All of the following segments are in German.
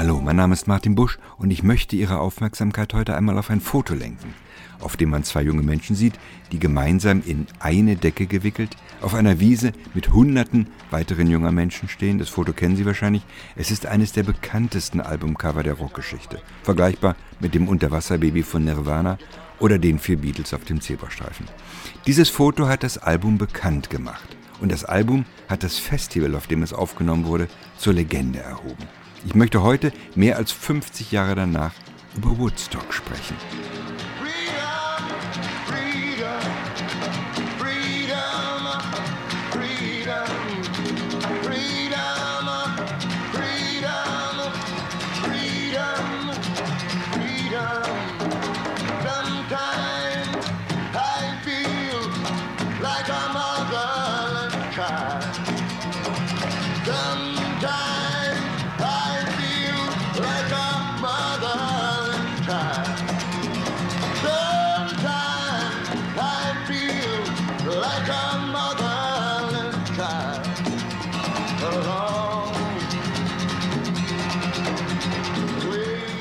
Hallo, mein Name ist Martin Busch und ich möchte Ihre Aufmerksamkeit heute einmal auf ein Foto lenken, auf dem man zwei junge Menschen sieht, die gemeinsam in eine Decke gewickelt auf einer Wiese mit hunderten weiteren junger Menschen stehen. Das Foto kennen Sie wahrscheinlich. Es ist eines der bekanntesten Albumcover der Rockgeschichte, vergleichbar mit dem Unterwasserbaby von Nirvana oder den vier Beatles auf dem Zebrastreifen. Dieses Foto hat das Album bekannt gemacht und das Album hat das Festival, auf dem es aufgenommen wurde, zur Legende erhoben. Ich möchte heute, mehr als 50 Jahre danach, über Woodstock sprechen.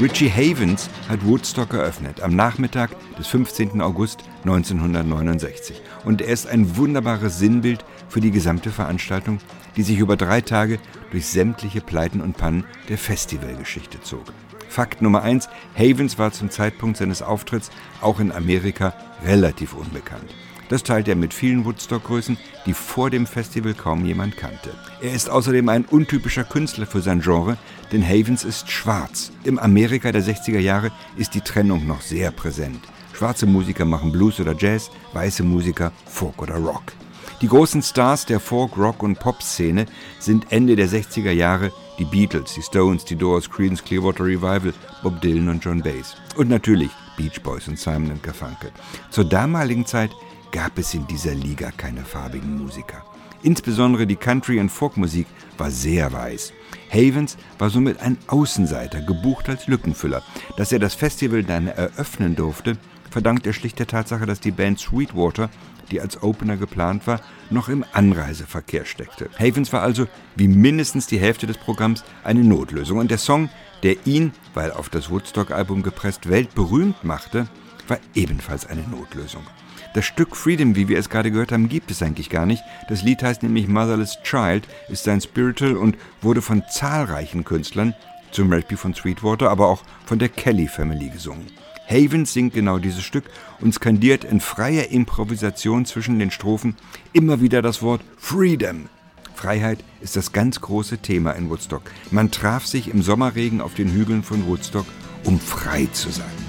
Richie Havens hat Woodstock eröffnet am Nachmittag des 15. August 1969. Und er ist ein wunderbares Sinnbild für die gesamte Veranstaltung, die sich über drei Tage durch sämtliche Pleiten und Pannen der Festivalgeschichte zog. Fakt Nummer eins: Havens war zum Zeitpunkt seines Auftritts auch in Amerika relativ unbekannt. Das teilt er mit vielen Woodstock-Größen, die vor dem Festival kaum jemand kannte. Er ist außerdem ein untypischer Künstler für sein Genre, denn Havens ist schwarz. Im Amerika der 60er Jahre ist die Trennung noch sehr präsent. Schwarze Musiker machen Blues oder Jazz, weiße Musiker Folk oder Rock. Die großen Stars der Folk, Rock und Pop-Szene sind Ende der 60er Jahre die Beatles, die Stones, die Doors, Creedence Clearwater Revival, Bob Dylan und John Bass. Und natürlich Beach Boys und Simon Garfunkel. Zur damaligen Zeit gab es in dieser Liga keine farbigen Musiker. Insbesondere die Country- und Folkmusik war sehr weiß. Havens war somit ein Außenseiter, gebucht als Lückenfüller. Dass er das Festival dann eröffnen durfte, verdankt er schlicht der Tatsache, dass die Band Sweetwater, die als Opener geplant war, noch im Anreiseverkehr steckte. Havens war also, wie mindestens die Hälfte des Programms, eine Notlösung. Und der Song, der ihn, weil auf das Woodstock-Album gepresst, weltberühmt machte, war ebenfalls eine Notlösung. Das Stück Freedom, wie wir es gerade gehört haben, gibt es eigentlich gar nicht. Das Lied heißt nämlich Motherless Child, ist sein Spiritual und wurde von zahlreichen Künstlern, zum Beispiel von Sweetwater, aber auch von der Kelly Family gesungen. Havens singt genau dieses Stück und skandiert in freier Improvisation zwischen den Strophen immer wieder das Wort Freedom. Freiheit ist das ganz große Thema in Woodstock. Man traf sich im Sommerregen auf den Hügeln von Woodstock, um frei zu sein.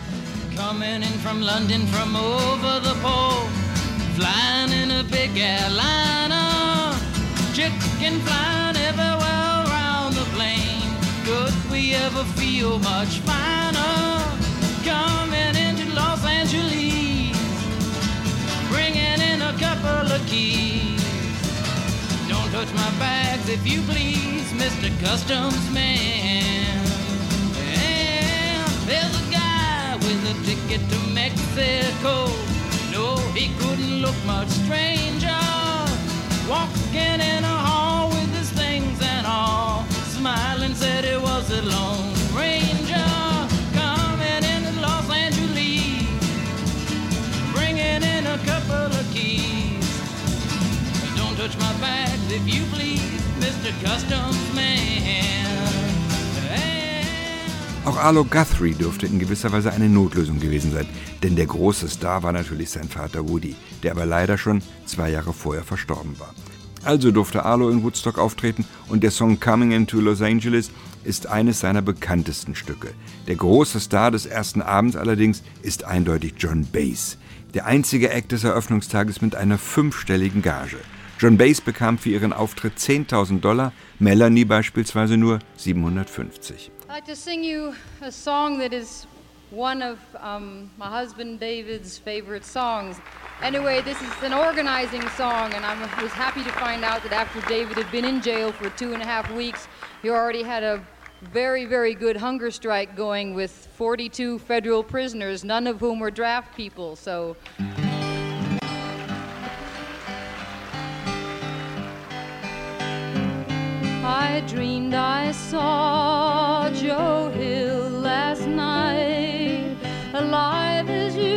Coming in from London from over the pole, flying in a big airliner, chicken flying everywhere around the plane. Could we ever feel much finer? Coming into Los Angeles, bringing in a couple of keys. Don't touch my bags if you please, Mr. Customs Man. Ticket to Mexico. No, he couldn't look much stranger. Walking in a hall with his things and all, smiling said he was a lone ranger. Coming into Los Angeles, bringing in a couple of keys. Don't touch my bags if you please, Mr. Customs Auch Arlo Guthrie dürfte in gewisser Weise eine Notlösung gewesen sein, denn der große Star war natürlich sein Vater Woody, der aber leider schon zwei Jahre vorher verstorben war. Also durfte Arlo in Woodstock auftreten und der Song Coming into Los Angeles ist eines seiner bekanntesten Stücke. Der große Star des ersten Abends allerdings ist eindeutig John Bass, der einzige Act des Eröffnungstages mit einer fünfstelligen Gage. John Bass bekam für ihren Auftritt 10.000 Dollar, Melanie beispielsweise nur 750. I'd like to sing you a song that is one of um, my husband David's favorite songs. Anyway, this is an organizing song, and I was happy to find out that after David had been in jail for two and a half weeks, he already had a very, very good hunger strike going with 42 federal prisoners, none of whom were draft people. So. I dreamed I saw Joe Hill last night, alive as you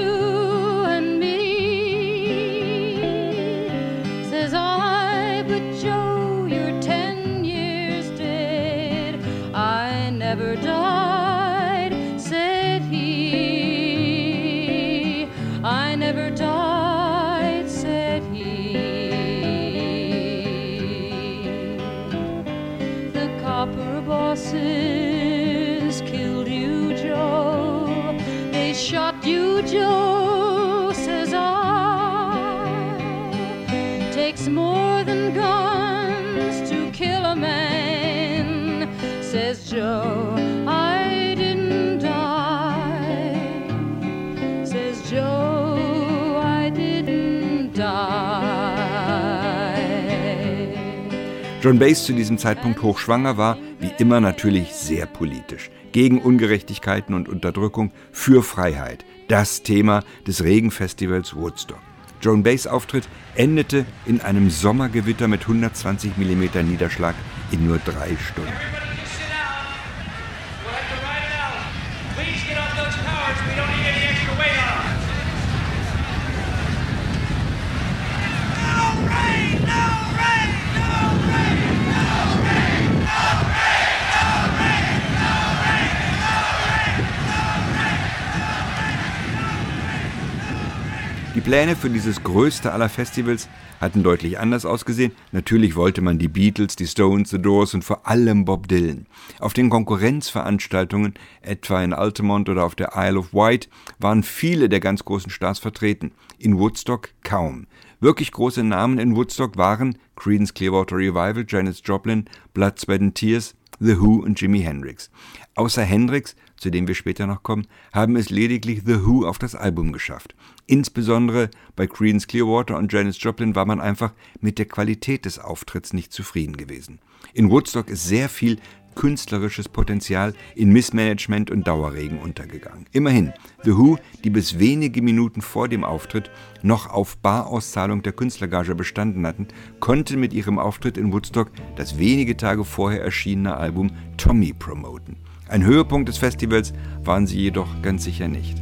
John Bass zu diesem Zeitpunkt hochschwanger war, wie immer natürlich sehr politisch. Gegen Ungerechtigkeiten und Unterdrückung, für Freiheit. Das Thema des Regenfestivals Woodstock. Joan Bays Auftritt endete in einem Sommergewitter mit 120 mm Niederschlag in nur drei Stunden. Die Pläne für dieses größte aller Festivals hatten deutlich anders ausgesehen. Natürlich wollte man die Beatles, die Stones, The Doors und vor allem Bob Dylan. Auf den Konkurrenzveranstaltungen, etwa in Altamont oder auf der Isle of Wight, waren viele der ganz großen Stars vertreten. In Woodstock kaum. Wirklich große Namen in Woodstock waren Creedence Clearwater Revival, Janis Joplin, Blood, Sweat and Tears, The Who und Jimi Hendrix. Außer Hendrix, zu dem wir später noch kommen, haben es lediglich The Who auf das Album geschafft. Insbesondere bei Creedence Clearwater und Janis Joplin war man einfach mit der Qualität des Auftritts nicht zufrieden gewesen. In Woodstock ist sehr viel künstlerisches Potenzial in Missmanagement und Dauerregen untergegangen. Immerhin, The Who, die bis wenige Minuten vor dem Auftritt noch auf Barauszahlung der Künstlergage bestanden hatten, konnten mit ihrem Auftritt in Woodstock das wenige Tage vorher erschienene Album Tommy promoten. Ein Höhepunkt des Festivals waren sie jedoch ganz sicher nicht.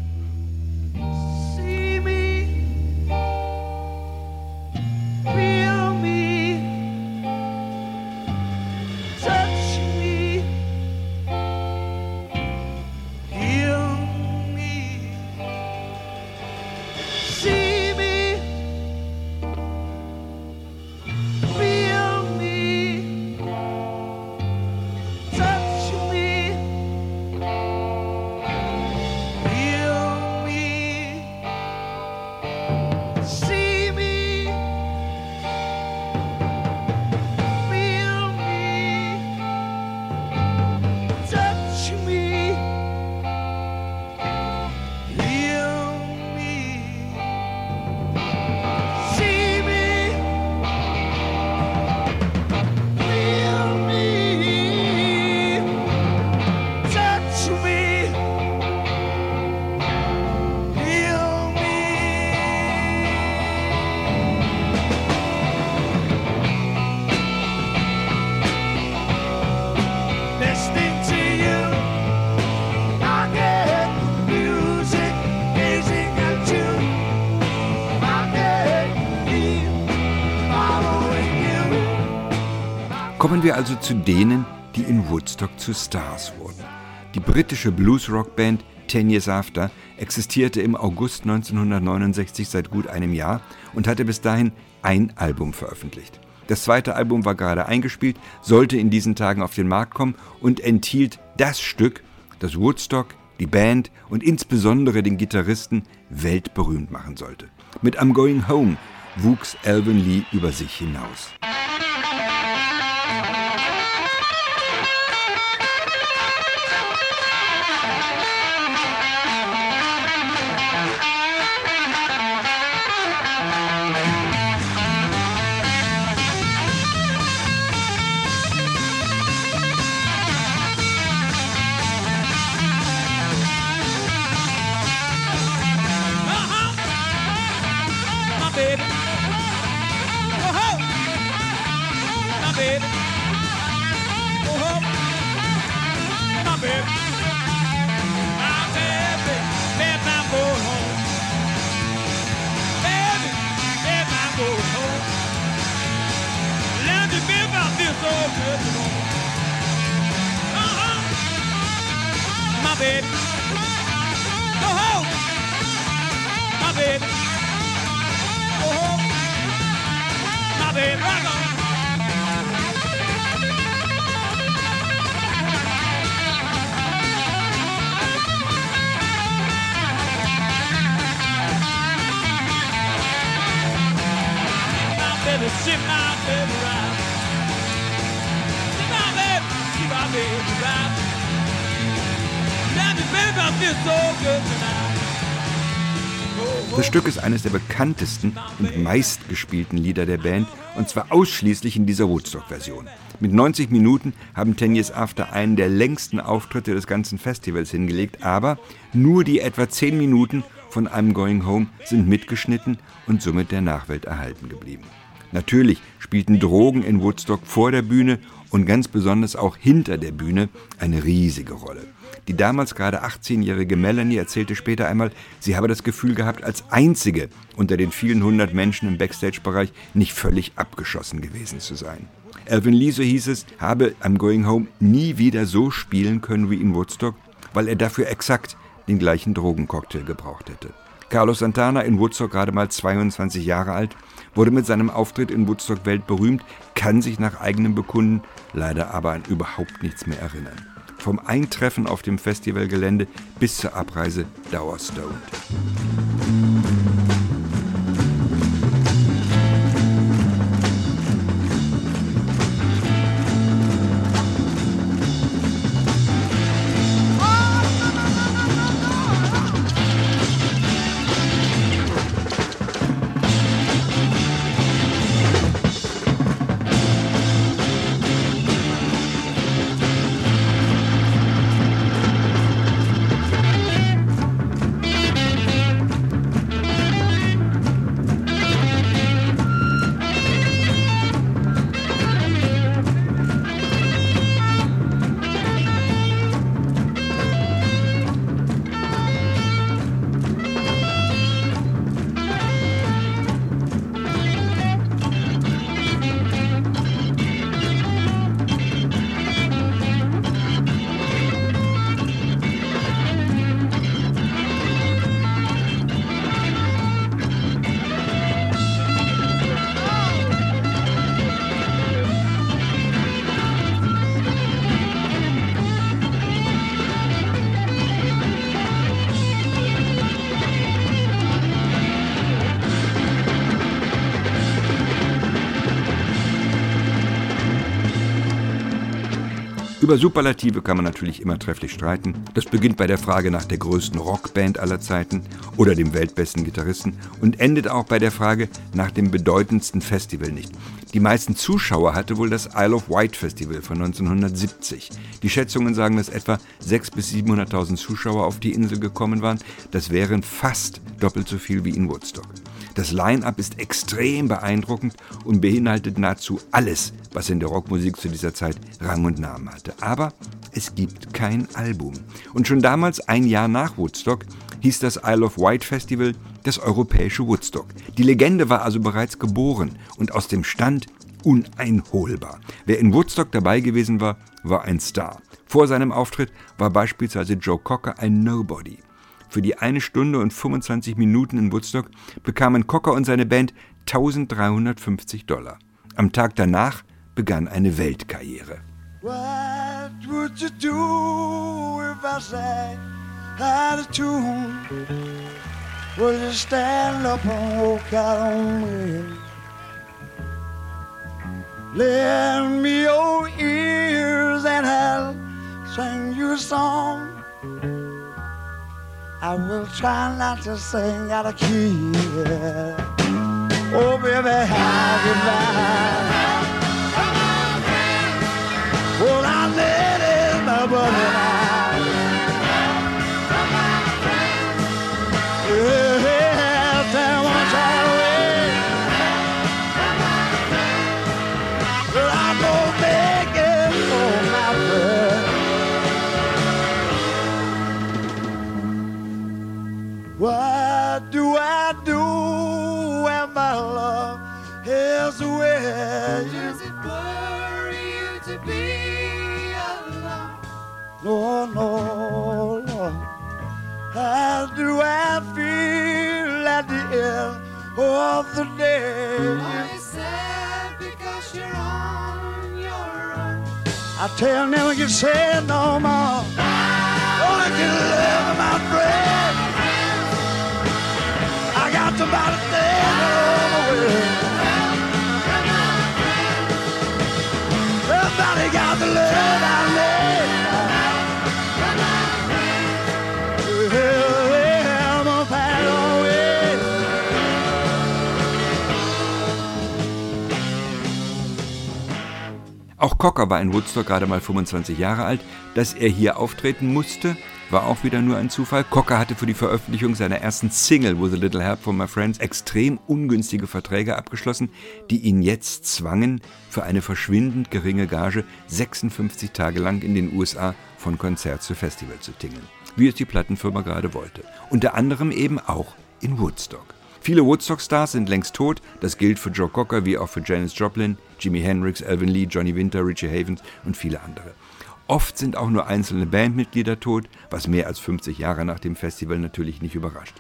Kommen wir also zu denen, die in Woodstock zu Stars wurden. Die britische Blues-Rock-Band Ten Years After existierte im August 1969 seit gut einem Jahr und hatte bis dahin ein Album veröffentlicht. Das zweite Album war gerade eingespielt, sollte in diesen Tagen auf den Markt kommen und enthielt das Stück, das Woodstock, die Band und insbesondere den Gitarristen weltberühmt machen sollte. Mit I'm Going Home wuchs Alvin Lee über sich hinaus. Das Stück ist eines der bekanntesten und meistgespielten Lieder der Band und zwar ausschließlich in dieser Woodstock-Version. Mit 90 Minuten haben Ten Years After einen der längsten Auftritte des ganzen Festivals hingelegt, aber nur die etwa 10 Minuten von I'm Going Home sind mitgeschnitten und somit der Nachwelt erhalten geblieben. Natürlich spielten Drogen in Woodstock vor der Bühne und ganz besonders auch hinter der Bühne eine riesige Rolle. Die damals gerade 18-jährige Melanie erzählte später einmal, sie habe das Gefühl gehabt, als einzige unter den vielen hundert Menschen im Backstage-Bereich nicht völlig abgeschossen gewesen zu sein. Alvin Lee, so hieß es, habe I'm Going Home nie wieder so spielen können wie in Woodstock, weil er dafür exakt den gleichen Drogencocktail gebraucht hätte. Carlos Santana in Woodstock gerade mal 22 Jahre alt, wurde mit seinem Auftritt in Woodstock weltberühmt, kann sich nach eigenem Bekunden leider aber an überhaupt nichts mehr erinnern. Vom Eintreffen auf dem Festivalgelände bis zur Abreise dauerstoned. Über Superlative kann man natürlich immer trefflich streiten. Das beginnt bei der Frage nach der größten Rockband aller Zeiten oder dem weltbesten Gitarristen und endet auch bei der Frage nach dem bedeutendsten Festival nicht. Die meisten Zuschauer hatte wohl das Isle of Wight Festival von 1970. Die Schätzungen sagen, dass etwa 600.000 bis 700.000 Zuschauer auf die Insel gekommen waren. Das wären fast doppelt so viel wie in Woodstock. Das Line-up ist extrem beeindruckend und beinhaltet nahezu alles, was in der Rockmusik zu dieser Zeit Rang und Namen hatte. Aber es gibt kein Album. Und schon damals, ein Jahr nach Woodstock, hieß das Isle of Wight Festival das europäische Woodstock. Die Legende war also bereits geboren und aus dem Stand uneinholbar. Wer in Woodstock dabei gewesen war, war ein Star. Vor seinem Auftritt war beispielsweise Joe Cocker ein Nobody. Für die eine Stunde und 25 Minuten in Woodstock bekamen Cocker und seine Band 1350 Dollar. Am Tag danach begann eine Weltkarriere. What would you do if I sang out of tune? Would you stand up and walk out on me? Lend me your ears and I'll sing you a song. I will try not to sing out of key. Oh, baby, how goodbye. What do I do when my love is with you? Does it worry you to be alone? No, no, no. How do I feel at the end of the day? Are you sad because you're on your own? I tell them you say no more. Only can love, my friend. Auch Cocker war in Woodstock gerade mal 25 Jahre alt. Dass er hier auftreten musste, war auch wieder nur ein Zufall. Cocker hatte für die Veröffentlichung seiner ersten Single With a Little Help from My Friends extrem ungünstige Verträge abgeschlossen, die ihn jetzt zwangen, für eine verschwindend geringe Gage 56 Tage lang in den USA von Konzert zu Festival zu tingeln. Wie es die Plattenfirma gerade wollte. Unter anderem eben auch in Woodstock. Viele Woodstock-Stars sind längst tot, das gilt für Joe Cocker wie auch für Janis Joplin, Jimi Hendrix, Elvin Lee, Johnny Winter, Richie Havens und viele andere. Oft sind auch nur einzelne Bandmitglieder tot, was mehr als 50 Jahre nach dem Festival natürlich nicht überrascht.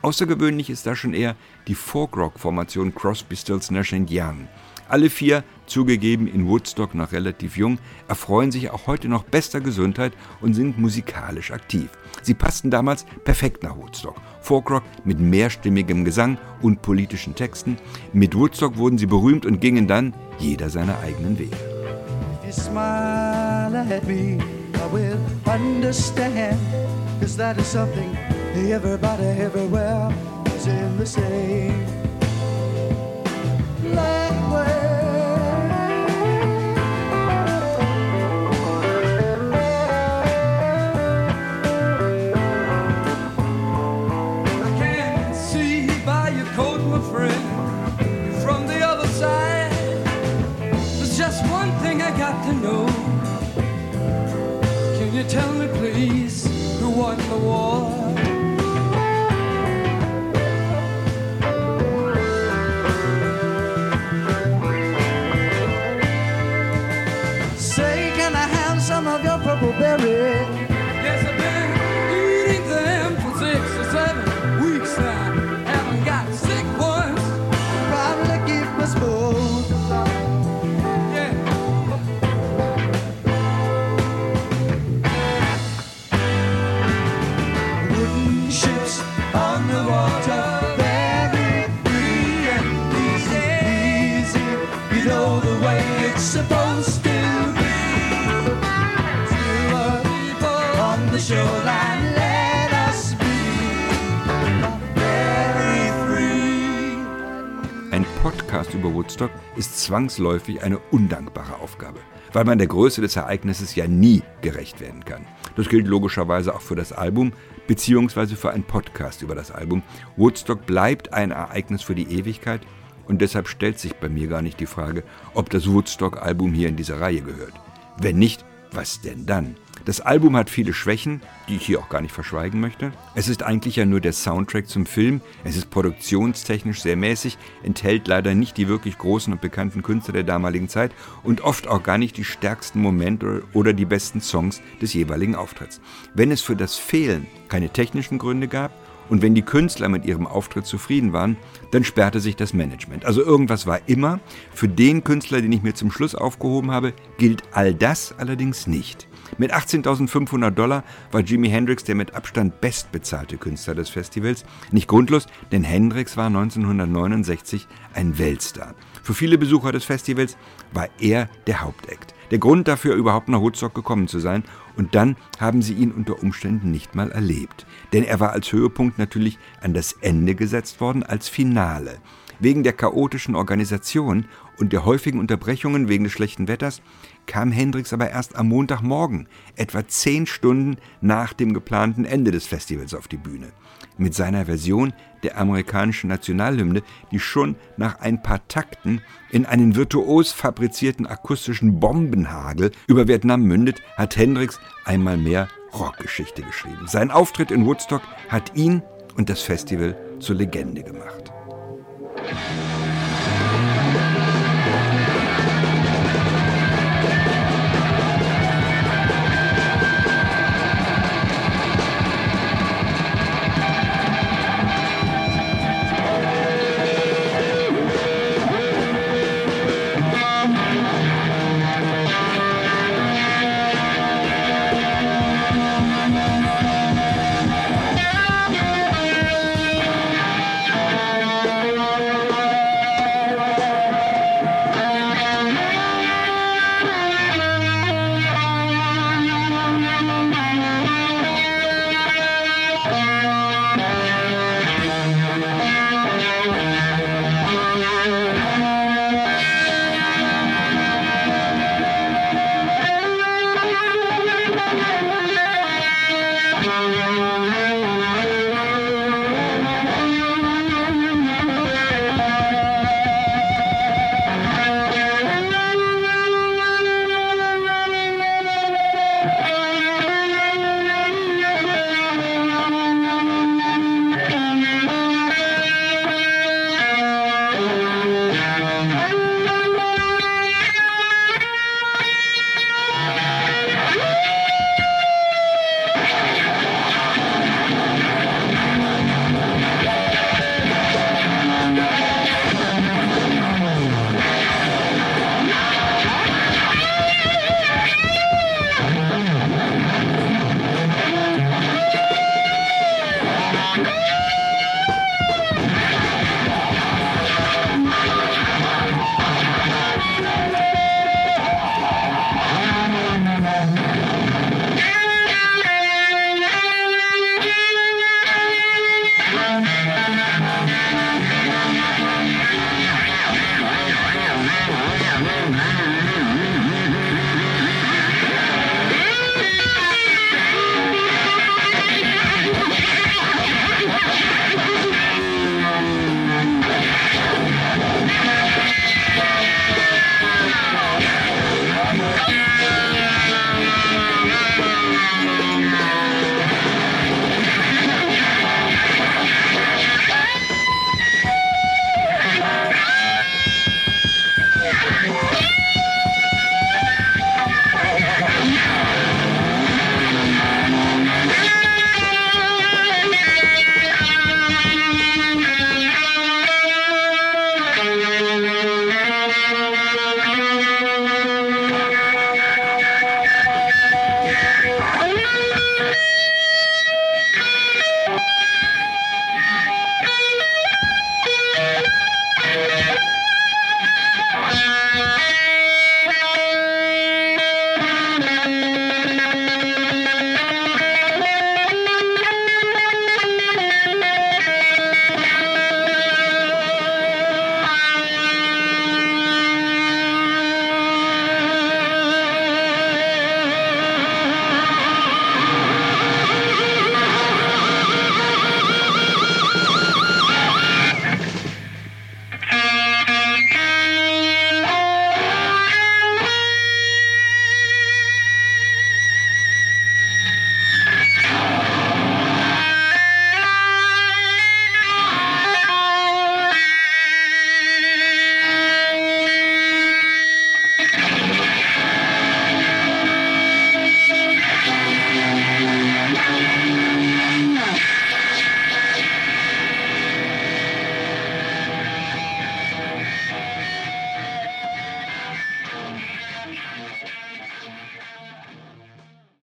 Außergewöhnlich ist da schon eher die Folk-Rock-Formation Crosby, Stills, Nash Young. Alle vier, zugegeben in Woodstock noch relativ jung, erfreuen sich auch heute noch bester Gesundheit und sind musikalisch aktiv. Sie passten damals perfekt nach Woodstock. Folkrock mit mehrstimmigem Gesang und politischen Texten. Mit Woodstock wurden sie berühmt und gingen dann jeder seine eigenen Wege. let me, I will understand. Cause that is something everybody everywhere is in the same language. Friend you tell me, please, who won the war? Podcast über Woodstock ist zwangsläufig eine undankbare Aufgabe, weil man der Größe des Ereignisses ja nie gerecht werden kann. Das gilt logischerweise auch für das Album, beziehungsweise für einen Podcast über das Album. Woodstock bleibt ein Ereignis für die Ewigkeit und deshalb stellt sich bei mir gar nicht die Frage, ob das Woodstock-Album hier in diese Reihe gehört. Wenn nicht, was denn dann? Das Album hat viele Schwächen, die ich hier auch gar nicht verschweigen möchte. Es ist eigentlich ja nur der Soundtrack zum Film. Es ist produktionstechnisch sehr mäßig, enthält leider nicht die wirklich großen und bekannten Künstler der damaligen Zeit und oft auch gar nicht die stärksten Momente oder die besten Songs des jeweiligen Auftritts. Wenn es für das Fehlen keine technischen Gründe gab, und wenn die Künstler mit ihrem Auftritt zufrieden waren, dann sperrte sich das Management. Also irgendwas war immer. Für den Künstler, den ich mir zum Schluss aufgehoben habe, gilt all das allerdings nicht. Mit 18.500 Dollar war Jimi Hendrix der mit Abstand bestbezahlte Künstler des Festivals. Nicht grundlos, denn Hendrix war 1969 ein Weltstar. Für viele Besucher des Festivals war er der Hauptakt. Der Grund dafür, überhaupt nach Woodstock gekommen zu sein. Und dann haben sie ihn unter Umständen nicht mal erlebt. Denn er war als Höhepunkt natürlich an das Ende gesetzt worden, als Finale. Wegen der chaotischen Organisation und der häufigen Unterbrechungen wegen des schlechten Wetters kam Hendrix aber erst am Montagmorgen, etwa zehn Stunden nach dem geplanten Ende des Festivals auf die Bühne. Mit seiner Version der amerikanischen Nationalhymne, die schon nach ein paar Takten in einen virtuos fabrizierten akustischen Bombenhagel über Vietnam mündet, hat Hendrix einmal mehr Rockgeschichte geschrieben. Sein Auftritt in Woodstock hat ihn und das Festival zur Legende gemacht. Thank you.